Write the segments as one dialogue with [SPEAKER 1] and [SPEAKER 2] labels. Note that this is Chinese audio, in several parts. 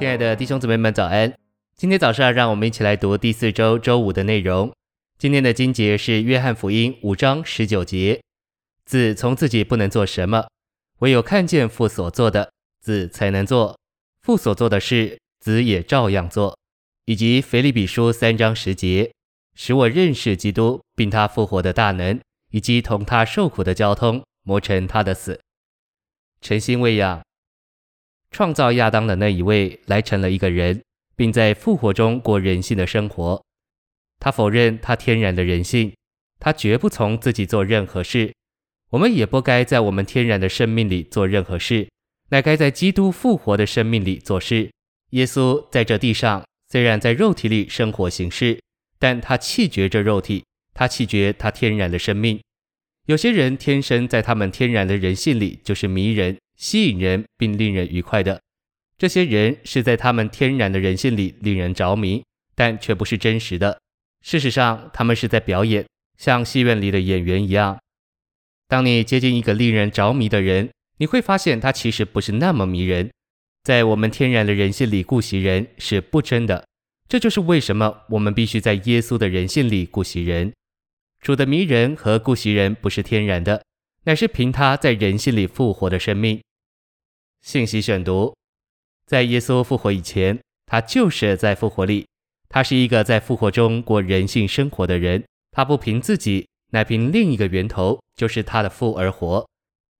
[SPEAKER 1] 亲爱的弟兄姊妹们，早安！今天早上，让我们一起来读第四周周五的内容。今天的经节是约翰福音五章十九节：“子从自己不能做什么，唯有看见父所做的，子才能做。父所做的事，子也照样做。”以及腓立比书三章十节：“使我认识基督，并他复活的大能，以及同他受苦的交通，磨成他的死。”诚心喂养。创造亚当的那一位来成了一个人，并在复活中过人性的生活。他否认他天然的人性，他绝不从自己做任何事。我们也不该在我们天然的生命里做任何事，乃该在基督复活的生命里做事。耶稣在这地上虽然在肉体里生活行事，但他弃绝这肉体，他弃绝他天然的生命。有些人天生在他们天然的人性里就是迷人。吸引人并令人愉快的，这些人是在他们天然的人性里令人着迷，但却不是真实的。事实上，他们是在表演，像戏院里的演员一样。当你接近一个令人着迷的人，你会发现他其实不是那么迷人。在我们天然的人性里顾惜人是不真的，这就是为什么我们必须在耶稣的人性里顾惜人。主的迷人和顾惜人不是天然的，乃是凭他在人性里复活的生命。信息选读：在耶稣复活以前，他就是在复活里。他是一个在复活中过人性生活的人。他不凭自己，乃凭另一个源头，就是他的父而活。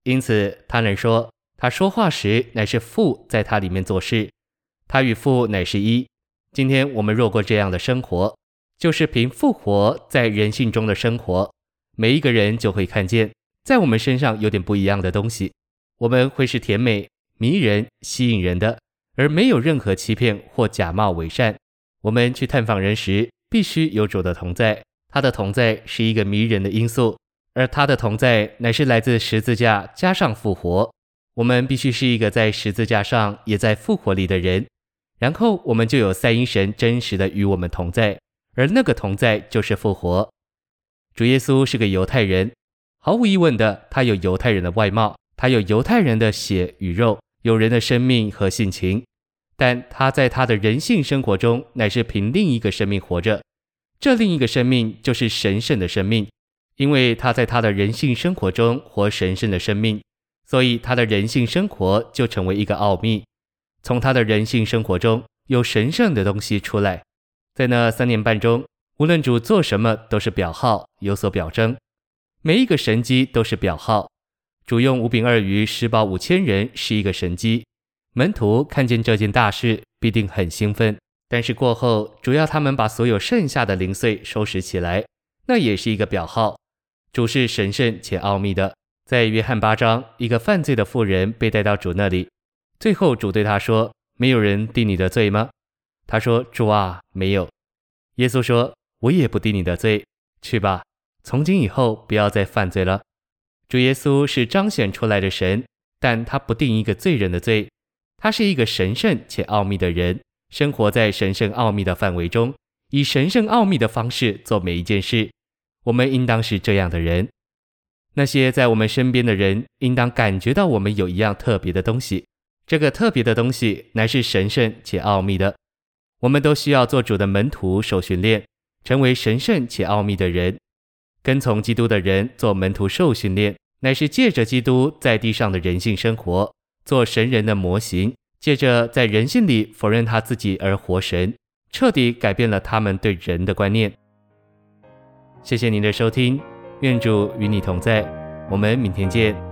[SPEAKER 1] 因此，他能说，他说话时乃是父在他里面做事。他与父乃是一。今天我们若过这样的生活，就是凭复活在人性中的生活，每一个人就会看见，在我们身上有点不一样的东西。我们会是甜美。迷人、吸引人的，而没有任何欺骗或假冒伪善。我们去探访人时，必须有主的同在。他的同在是一个迷人的因素，而他的同在乃是来自十字架加上复活。我们必须是一个在十字架上也在复活里的人，然后我们就有三一神真实的与我们同在，而那个同在就是复活。主耶稣是个犹太人，毫无疑问的，他有犹太人的外貌，他有犹太人的血与肉。有人的生命和性情，但他在他的人性生活中乃是凭另一个生命活着。这另一个生命就是神圣的生命，因为他在他的人性生活中活神圣的生命，所以他的人性生活就成为一个奥秘。从他的人性生活中有神圣的东西出来。在那三年半中，无论主做什么都是表号，有所表征，每一个神迹都是表号。主用五饼二鱼食饱五千人是一个神迹，门徒看见这件大事必定很兴奋。但是过后，主要他们把所有剩下的零碎收拾起来，那也是一个表号。主是神圣且奥秘的。在约翰八章，一个犯罪的妇人被带到主那里，最后主对他说：“没有人定你的罪吗？”他说：“主啊，没有。”耶稣说：“我也不定你的罪，去吧，从今以后不要再犯罪了。”主耶稣是彰显出来的神，但他不定一个罪人的罪。他是一个神圣且奥秘的人，生活在神圣奥秘的范围中，以神圣奥秘的方式做每一件事。我们应当是这样的人。那些在我们身边的人，应当感觉到我们有一样特别的东西。这个特别的东西乃是神圣且奥秘的。我们都需要做主的门徒受训练，成为神圣且奥秘的人。跟从基督的人做门徒受训练，乃是借着基督在地上的人性生活，做神人的模型，借着在人性里否认他自己而活神，彻底改变了他们对人的观念。谢谢您的收听，愿主与你同在，我们明天见。